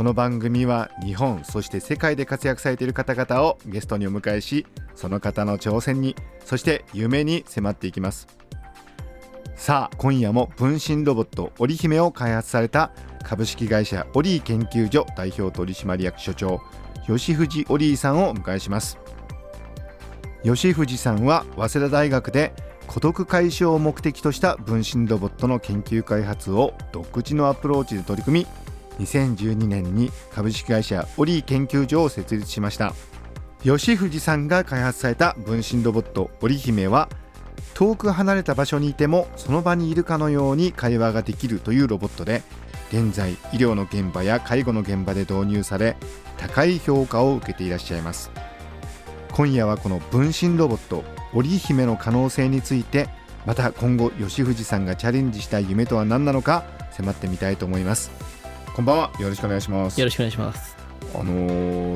この番組は日本そして世界で活躍されている方々をゲストにお迎えしその方の挑戦にそして夢に迫っていきます。さあ今夜も分身ロボット織姫を開発された株式会社オリー研究所代表取締役所長吉藤オリーさんをお迎えします。吉藤さんは早稲田大学で孤独解消を目的とした分身ロボットの研究開発を独自のアプローチで取り組み2012年に株式会社オリー研究所を設立しました。吉藤さんが開発された分身ロボット織姫は遠く離れた場所にいてもその場にいるかのように会話ができるというロボットで現在医療の現場や介護の現場で導入され高い評価を受けていらっしゃいます。今夜はこの分身ロボット織姫の可能性についてまた今後吉藤さんがチャレンジした夢とは何なのか迫ってみたいと思います。こんばんは。よろしくお願いします。よろしくお願いします。あの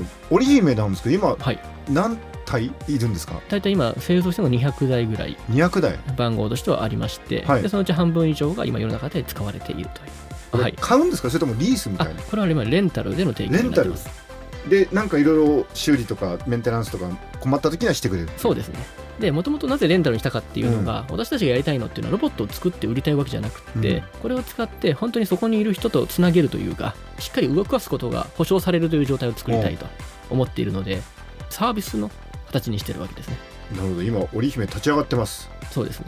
ー、織姫なんですけど今、はい、何体いるんですか？大体今製造しても200台ぐらい。200台。番号としてはありまして、はい。でそのうち半分以上が今世の中で使われているという。これはい。買うんですか？それともリースみあたいな？これは今レンタルでの提供になってますでなんかいろいろ修理とかメンテナンスとか困った時にはしてくれる。そうですね。でもともとなぜレンタルにしたかっていうのが、私たちがやりたいのっていうのはロボットを作って売りたいわけじゃなくって、うん。これを使って本当にそこにいる人とつなげるというかしっかり動かすことが保証されるという状態を作りたいと思っているのでサービスの形にしてるわけですね。なるほど。今織姫立ち上がってます。そうですね。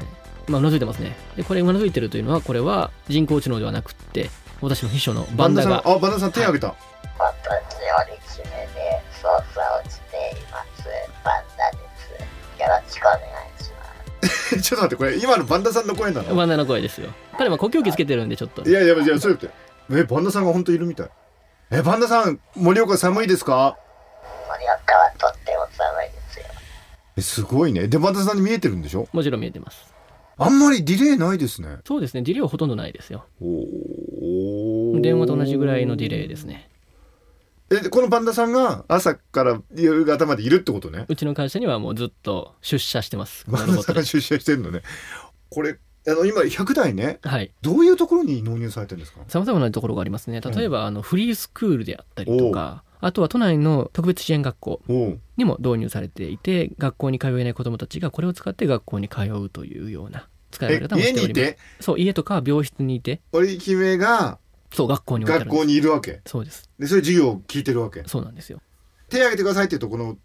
まあ、うなずいてますね。で、これ、うなずいてるというのは、これは人工知能ではなくって、私の秘書のバンダさんが、あバンダさん手挙げた、私織姫で操作をしています。バンダです。よろしくお願いします。ちょっと待ってこれ今のバンダさんの声なの？バンダの声ですよ。彼は呼吸器つけてるんで、ちょっとい。やいやいやそうやってえバンダさんが本当いるみたいえバンダさん盛岡寒いですか？盛岡はとっても寒いですよ。えすごいねでバンダさんに見えてるんでしょ？もちろん見えてます。あんまりディレイないですねそうですね。ディレイはほとんどないですよ。お電話と同じぐらいのディレイですね。えでこのバンダさんが朝から夕方までいるってことね？うちの会社にはもうずっと出社してます。こバンダ。さんが出社してるのね。これあの今100台ね？はい。どういうところに納入されてるんですか？さまざまなところがありますね。例えば、あの、フリースクールであったりとか、あとは都内の特別支援学校にも導入されていて学校に通えない子どもたちがこれを使って学校に通うというような使いえ方もしております。家にいて？そう家とか病室にいて。織姫がそう学校に学校にいるわけ？そうです。でそれ授業を聞いてるわけ？そうなんですよ。手挙げてくださいって言うとこの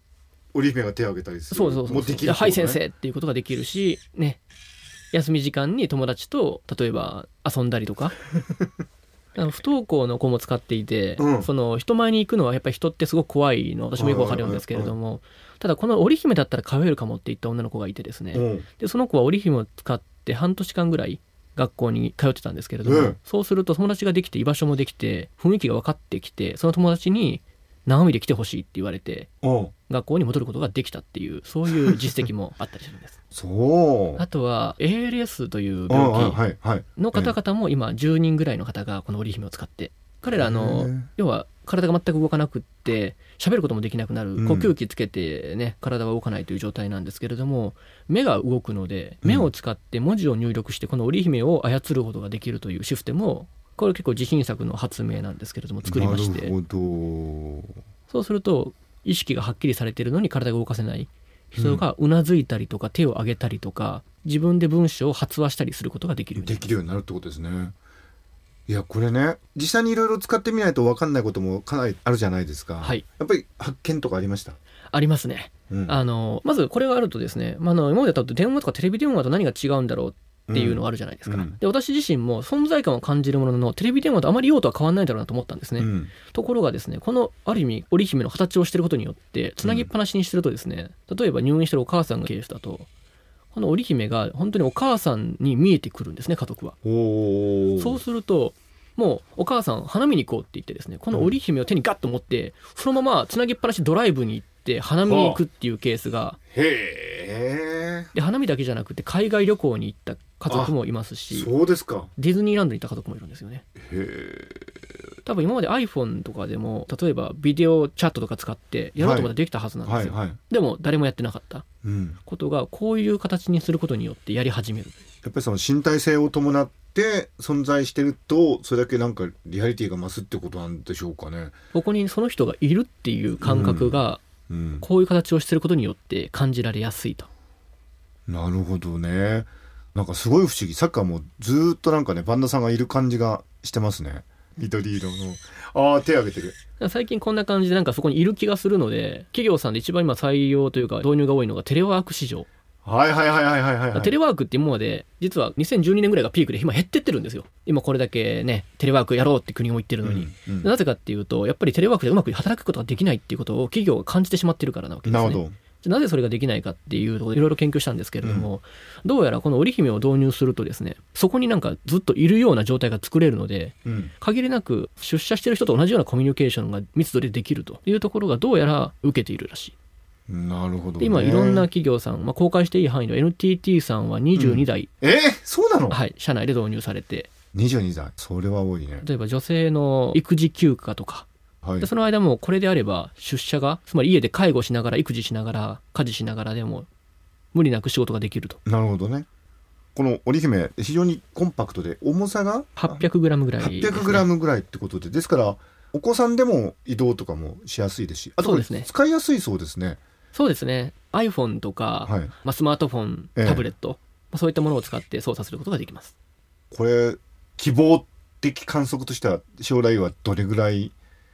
織姫が手を挙げたりする？そうそうそうもう。できる？ではい先生っていうことができるしね。休み時間に友達と例えば遊んだりとか。あの不登校の子も使っていて、うん。その人前に行くのはやっぱり人ってすごく怖いの私もよくわかるんですけれども、ただこの織姫だったら通えるかもって言った女の子がいてですね、うん。でその子は織姫を使って半年間ぐらい学校に通ってたんですけれども、うん。そうすると友達ができて居場所もできて雰囲気が分かってきてその友達に生身で来てほしいって言われてうん。学校に戻ることができたっていうそういう実績もあったりするんです。そう。あとは ALS という病気の方々も今10人ぐらいの方がこの織姫を使って彼らのー。要は体が全く動かなくって喋ることもできなくなる。うん。呼吸器つけてね体は動かないという状態なんですけれども目が動くので目を使って文字を入力してこの織姫を操ることができるというシステムをこれ結構自信作の発明なんですけれども作りまして。なるほど。そうすると意識がはっきりされているのに体が動かせない。人がうなずいたりとか手を挙げたりとか自分で文章を発話したりすることができるできるようになるってことですねいやこれね実際にいろいろ使ってみないと分かんないこともかなりあるじゃないですか、はい。やっぱり発見とかありました、ありますね。うん。あのまずこれがあるとですね、まあ、あの今までだと電話とかテレビ電話と何が違うんだろうっていうのがあるじゃないですか、うん。で私自身も存在感を感じるもののテレビ電話とあまり用途は変わらないだろうなと思ったんですね、うん。ところがですねこのある意味織姫の形をしてることによってつなぎっぱなしにしてるとですね、例えば入院してるお母さんがケースだとこの織姫が本当にお母さんに見えてくるんですね家族は。そうするともうお母さん花見に行こうって言ってですねこの織姫を手にガッと持ってそのままつなぎっぱなしドライブに行って花見に行くっていうケースがへえで花見だけじゃなくて海外旅行に行った家族もいますしそうですか。ディズニーランドに行った家族もいるんですよね。へ多分今まで iPhone とかでも例えばビデオチャットとか使ってやろうと思ったらできたはずなんですよ、はいはいでも誰もやってなかった。うん。ことがこういう形にすることによってやり始める。やっぱりその身体性を伴って存在してるとそれだけなんかリアリティが増すってことなんでしょうかね。ここにその人がいるっていう感覚がうん。こういう形をしてることによって感じられやすいとなるほどね。なんかすごい不思議。サッカーもずーっとなんかねバンダさんがいる感じがしてますね。緑色の。ああ手挙げてる。最近こんな感じでなんかそこにいる気がするので企業さんで一番今採用というか導入が多いのがテレワーク市場、はいはいはいはいはいはい、はい、テレワークって今まで実は2012年ぐらいがピークで今減ってってるんですよ。今これだけねテレワークやろうって国も言ってるのに、うんうん。なぜかっていうとやっぱりテレワークでうまく働くことができないっていうことを企業が感じてしまってるからなわけですね。なるほどじゃあなぜそれができないかっていうところでいろいろ研究したんですけれども、どうやらこの織姫を導入するとですねそこになんかずっといるような状態が作れるのでうん。限りなく出社してる人と同じようなコミュニケーションが密度でできるというところがどうやら受けているらしい。なるほど、ね、で今いろんな企業さん、まあ、公開していい範囲では NTT さんは22台、え？ー、そうなの、はい、社内で導入されて。22代それは多いね。例えば女性の育児休暇とかはい。でその間もこれであれば出社がつまり家で介護しながら育児しながら家事しながらでも無理なく仕事ができると。なるほどね。この織姫非常にコンパクトで重さが？800g ぐらいね、800g ぐらいってことで。ですからお子さんでも移動とかもしやすいですしあとそうですね。使いやすいそうですね。そうですね。iPhone とか、はい。まあ、スマートフォンええ。タブレット、まあそういったものを使って操作することができます。これ希望的観測としては将来はどれぐらい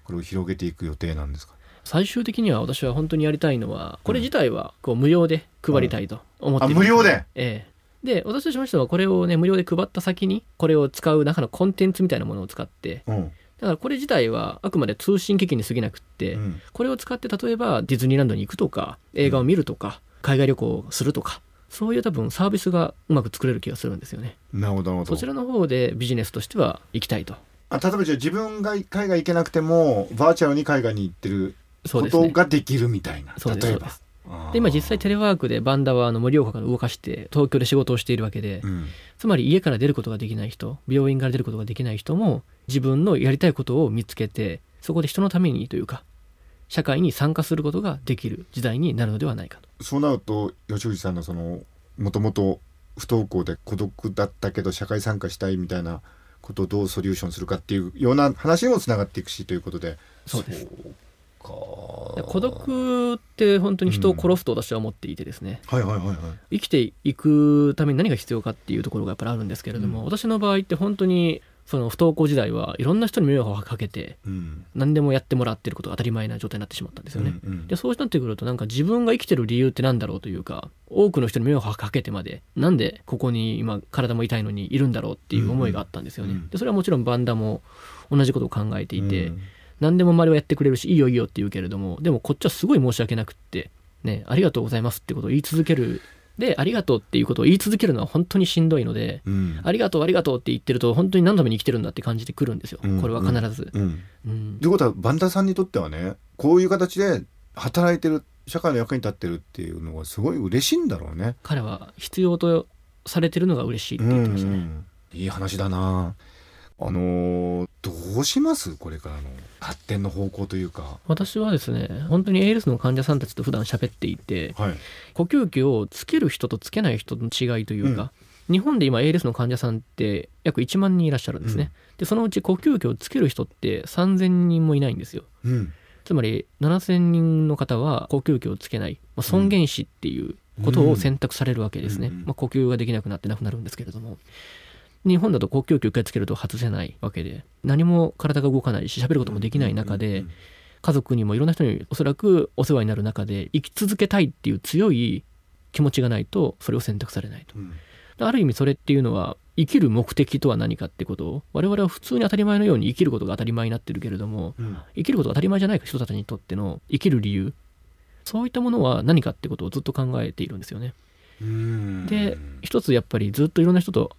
これを広げていく予定なんですか？最終的には私は本当にやりたいのはこれ自体はこう無料で配りたいと思ってあいます。無料で？ええ。で私としましてはこれをね無料で配った先にこれを使う中のコンテンツみたいなものを使ってうん、だからこれ自体はあくまで通信機器に過ぎなくって、うん。これを使って例えばディズニーランドに行くとか映画を見るとか、海外旅行をするとかそういう多分サービスがうまく作れる気がするんですよね。なるほど。そちらの方でビジネスとしては行きたいとあ例えばじゃあ自分が海外行けなくてもバーチャルに海外に行ってることができるみたいな、そうです例えば。で今実際テレワークでバンダはあの無料化から動かして東京で仕事をしているわけで、うん。つまり家から出ることができない人病院から出ることができない人も自分のやりたいことを見つけてそこで人のためにというか社会に参加することができる時代になるのではないかと。そうなると吉藤さんのそのもともと不登校で孤独だったけど社会参加したいみたいなことをどうソリューションするかっていうような話にもつながっていくしということで。そうです。孤独って本当に人を殺すと私は思っていてですね、はいはいはいはい。生きていくために何が必要かっていうところがやっぱりあるんですけれども、うん。私の場合って本当にその不登校時代はいろんな人に迷惑をかけてうん何でもやってもらってることが当たり前な状態になってしまったんですよね。うんうんでそうなってくるとなんか自分が生きてる理由ってなんだろうというか多くの人に迷惑をかけてまでなんでここに今体も痛いのにいるんだろうっていう思いがあったんですよね。うんうんでそれはもちろんバンダも同じことを考えていて、うん何でも周りはやってくれるしいいよいいよって言うけれどもでもこっちはすごい申し訳なくってねありがとうございますってことを言い続けるでありがとうっていうことを言い続けるのは本当にしんどいので、うん。ありがとうありがとうって言ってると本当に何のために生きてるんだって感じてくるんですよ、うん。これは必ず。うん。うん。ということはバンダさんにとってはねこういう形で働いてる社会の役に立ってるっていうのがすごい嬉しいんだろうね。彼は必要とされてるのが嬉しいって言ってましたね。うん。いい話だなあのーどうします？これからの。発展の方向というか。私はですね本当に ALS の患者さんたちと普段喋っていてはい。呼吸器をつける人とつけない人の違いというか、日本で今 ALS の患者さんって約1万人いらっしゃるんですね、でそのうち呼吸器をつける人って3000人もいないんですよ。うん。つまり7000人の方は呼吸器をつけない、まあ、尊厳死っていうことを選択されるわけですね、うん。まあ、呼吸ができなくなって亡くなるんですけれども日本だと呼吸器を一回つけると外せないわけで何も体が動かないし喋ることもできない中で、うん家族にもいろんな人におそらくお世話になる中で生き続けたいっていう強い気持ちがないとそれを選択されないと。うん。ある意味それっていうのは生きる目的とは何かってことを我々は普通に当たり前のように生きることが当たり前になってるけれどもうん。生きることが当たり前じゃない人たちにとっての生きる理由そういったものは何かってことをずっと考えているんですよね。うん。で一つやっぱりずっといろんな人と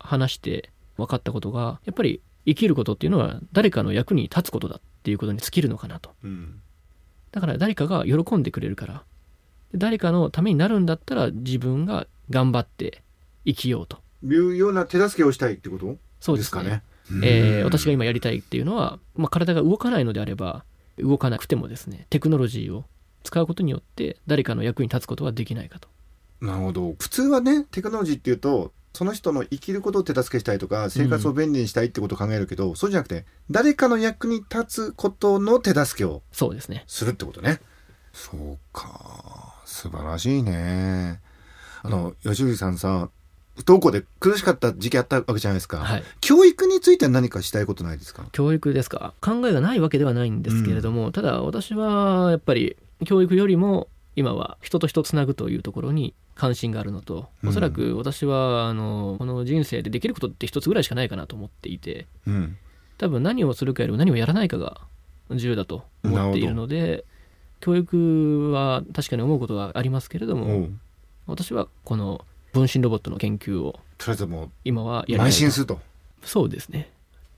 話して分かったことがやっぱり生きることっていうのは誰かの役に立つことだっていうことに尽きるのかなと。うん。だから誰かが喜んでくれるから。で誰かのためになるんだったら自分が頑張って生きようと。いうような手助けをしたいってこと？そうですかね。えー私が今やりたいっていうのは、まあ、体が動かないのであれば動かなくてもですねテクノロジーを使うことによって誰かの役に立つことができないかと。なるほど。普通はねテクノロジーっていうとその人の生きることを手助けしたいとか生活を便利にしたいってことを考えるけど、そうじゃなくて誰かの役に立つことの手助けをそうですね。するってことね。そうか。素晴らしいね。あの吉藤さんさ不登校で苦しかった時期あったわけじゃないですか、はい。教育については何かしたいことないですか？教育ですか？考えがないわけではないんですけれども、ただ私はやっぱり教育よりも今は人と人をつなぐというところに関心があるのとうん。おそらく私はあのこの人生でできることって一つぐらいしかないかなと思っていてうん。多分何をするかよりも何をやらないかが重要だと思っているので教育は確かに思うことがありますけれどおもう。私はこの分身ロボットの研究をとりあえずも今はうやりたいと。邁進すると。そうですね。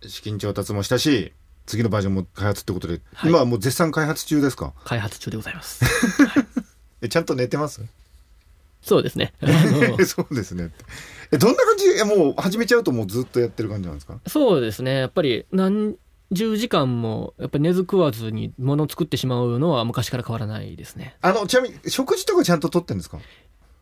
資金調達もしたし次のバージョンも開発ってことで、はい。今はもう絶賛開発中ですか？開発中でございます。えちゃんと寝てます？そうですね。そうですね。えどんな感じ？えもう始めちゃうともうずっとやってる感じなんですか？そうですね。やっぱり何十時間もやっぱり根付わずに物を作ってしまうのは昔から変わらないですね。あのちなみに食事とかちゃんと取ってんですか？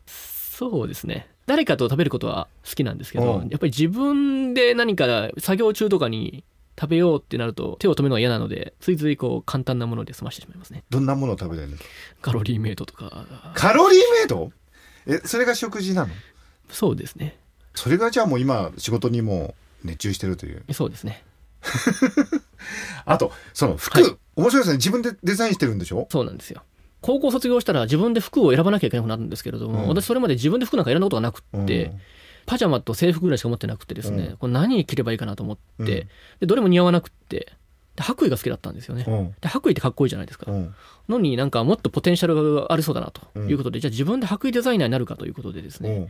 そうですね。誰かと食べることは好きなんですけどうん。やっぱり自分で何か作業中とかに食べようってなると手を止めるのが嫌なのでついついこう簡単なもので済ましてしまいますね。どんなものを食べてるんですか？カロリーメイトとか。カロリーメイト？えそれが食事なの？そうですね。それがじゃあもう今仕事にもう熱中してるという。そうですね。あとその服、はい。面白いですね。自分でデザインしてるんでしょ？そうなんですよ。高校卒業したら自分で服を選ばなきゃいけなくなるんですけれども、うん。私それまで自分で服なんか選んだことがなくって、うん。パジャマと制服ぐらいしか持ってなくてですね、うん。これ何着ればいいかなと思って、うん。でどれも似合わなくってで白衣が好きだったんですよね、うん。で白衣ってかっこいいじゃないですか、うん。のになんかもっとポテンシャルがありそうだなとうん。いうことで、じゃあ自分で白衣デザイナーになるかということでですね、うん。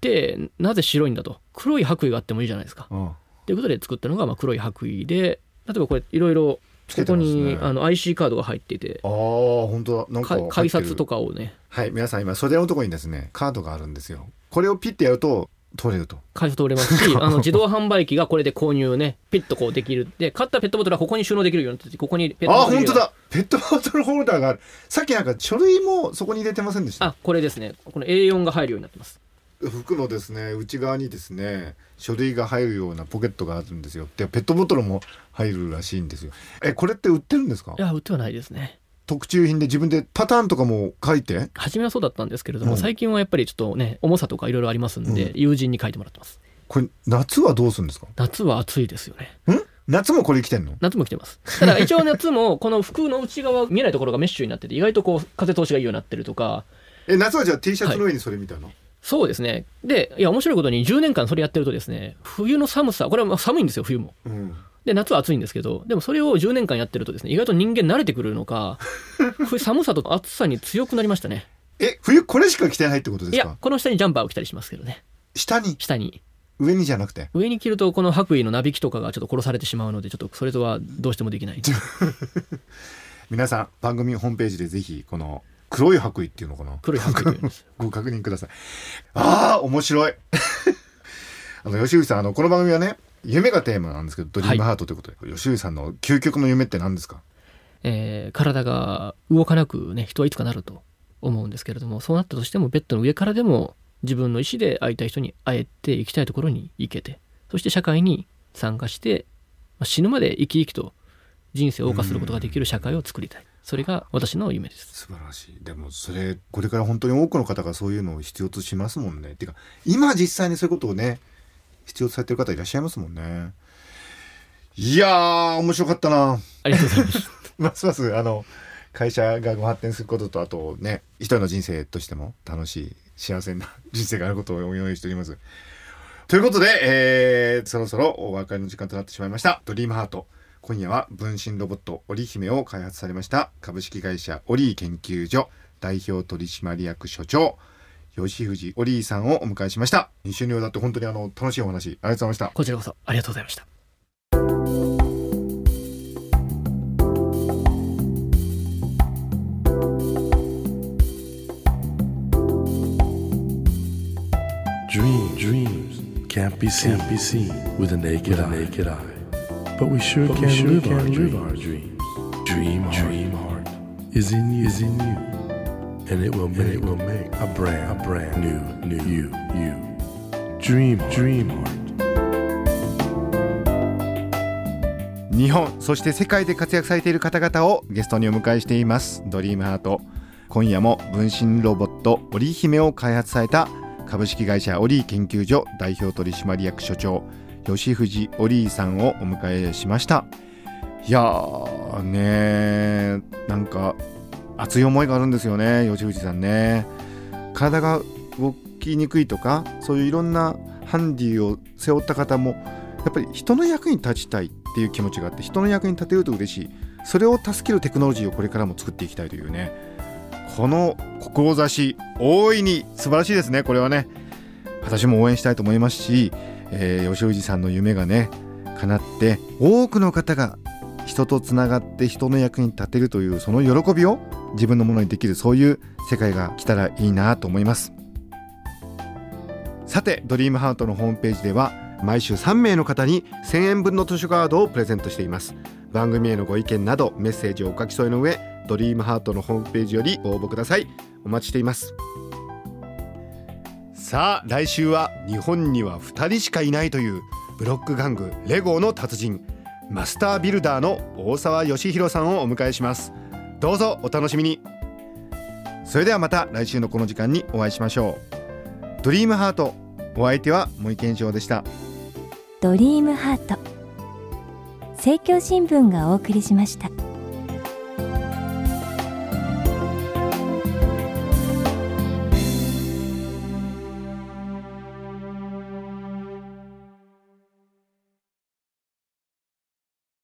でなぜ白いんだと。黒い白衣があってもいいじゃないですか。うん。ということで作ったのがまあ黒い白衣で例えばこれいろいろここてますね。にあの IC カードが入っていてああ本当だ。なんかか改札とかかをね。はい皆さん今袖のところにですねカードがあるんですよ。これをピッてやると取れると。改札通れますし あの自動販売機がこれで購入ねピッとこうできる。で買ったペットボトルはここに収納できるようになっててここにペットあボトルが本当だ。ペットボトルホルダーがある。さっきなんか書類もそこに入れてませんでした。あこれですね。この A4 が入るようになってます。服のですね。内側にですね書類が入るようなポケットがあるんですよ。でペットボトルも入るらしいんですよ。えこれって売ってるんですか？いや売ってはないですね特注品で自分でパターンとかも書いて？初めはそうだったんですけれども、うん。最近はやっぱりちょっとね重さとかいろいろありますんで、うん。友人に書いてもらってます。これ夏はどうするんですか？夏は暑いですよね。ん？夏もこれ着てんの？夏も着てます。ただ一応夏もこの服の内側見えないところがメッシュになってて意外とこう風通しがいいようになってるとか。え夏はじゃあ T シャツの上にそれみたいな、そうですね。でいや面白いことに10年間それやってるとですね冬の寒さこれはまあ寒いんですよ冬も。うんで夏は暑いんですけどでもそれを10年間やってるとですね意外と人間慣れてくるのか 冬寒さと暑さに強くなりましたね。え冬これしか着てないってことでいやすかこの下にジャンパーを着たりしますけどね。下に？下に。上にじゃなくて？上に着るとこの白衣のなびきとかがちょっと殺されてしまうのでちょっとそれとはどうしてもできない。皆さん番組ホームページでぜひこの黒い白衣っていうのかな？黒い白衣 ご確認ください。ああ面白い。あの吉内さんあのこの番組はね夢がテーマなんですけどドリームハートということで、吉内さんの究極の夢って何ですか？えー体が動かなくね人はいつかなると思うんですけれどもそうなったとしてもベッドの上からでも自分の意思で会いたい人に会えて行きたいところに行けてそして社会に参加して、まあ死ぬまで生き生きと人生を謳歌することができる社会を作りたい。それが私の夢です。素晴らしい。でもそれこれから本当に多くの方がそういうのを必要としますもんね。てか今実際にそういうことをね必要とされてる方いらっしゃいますもんね。いやー面白かったな。ありがとうございます。ますますあの会社がご発展することとあとね一人の人生としても楽しい幸せな 人生があることをお祈りしております。ということで、えーそろそろお別れの時間となってしまいました。ドリームハート。今夜は分身ロボット織姫を開発されました株式会社オリー研究所代表取締役所長吉藤オリーさんをお迎えしました。一緒にだって本当にあの楽しいお話ありがとうございました。こちらこそありがとうございました。Dream, dreams can't be seen, can't be seen with the naked, eye. naked eye. But we sure, but can, we sure live, can our live our dreams. Dream, dream heart, is in you, is in you, and it will, and it will make. A brand, a brand new, new you, you. Dream, dream heart. 日本そして世界で活躍されている方々をゲストにお迎えしています。ドリームハート。今夜も分身ロボットオリ姫を開発された株式会社オリ研究所代表取締役所長吉藤オリーさんをお迎えしました。いやーねなんか熱い思いがあるんですよね吉藤さんね。体が動きにくいとかそういういろんなハンディを背負った方もやっぱり人の役に立ちたいっていう気持ちがあって人の役に立てると嬉しい。それを助けるテクノロジーをこれからも作っていきたいというね。この志大いに素晴らしいですねこれはね。私も応援したいと思いますし、えー、吉藤さんの夢がね叶って多くの方が人とつながって人の役に立てるというその喜びを自分のものにできるそういう世界が来たらいいなと思います。さてドリームハートのホームページでは毎週3名の方に1000円分の図書カードをプレゼントしています。番組へのご意見などメッセージをお書き添えの上ドリームハートのホームページよりご応募ください。お待ちしています。さあ来週は日本には2人しかいないというブロック玩具レゴの達人マスタービルダーの大沢義弘さんをお迎えします。どうぞお楽しみに。それではまた来週のこの時間にお会いしましょう。ドリームハートお相手は森健翔でした。ドリームハート政教新聞がお送りしました。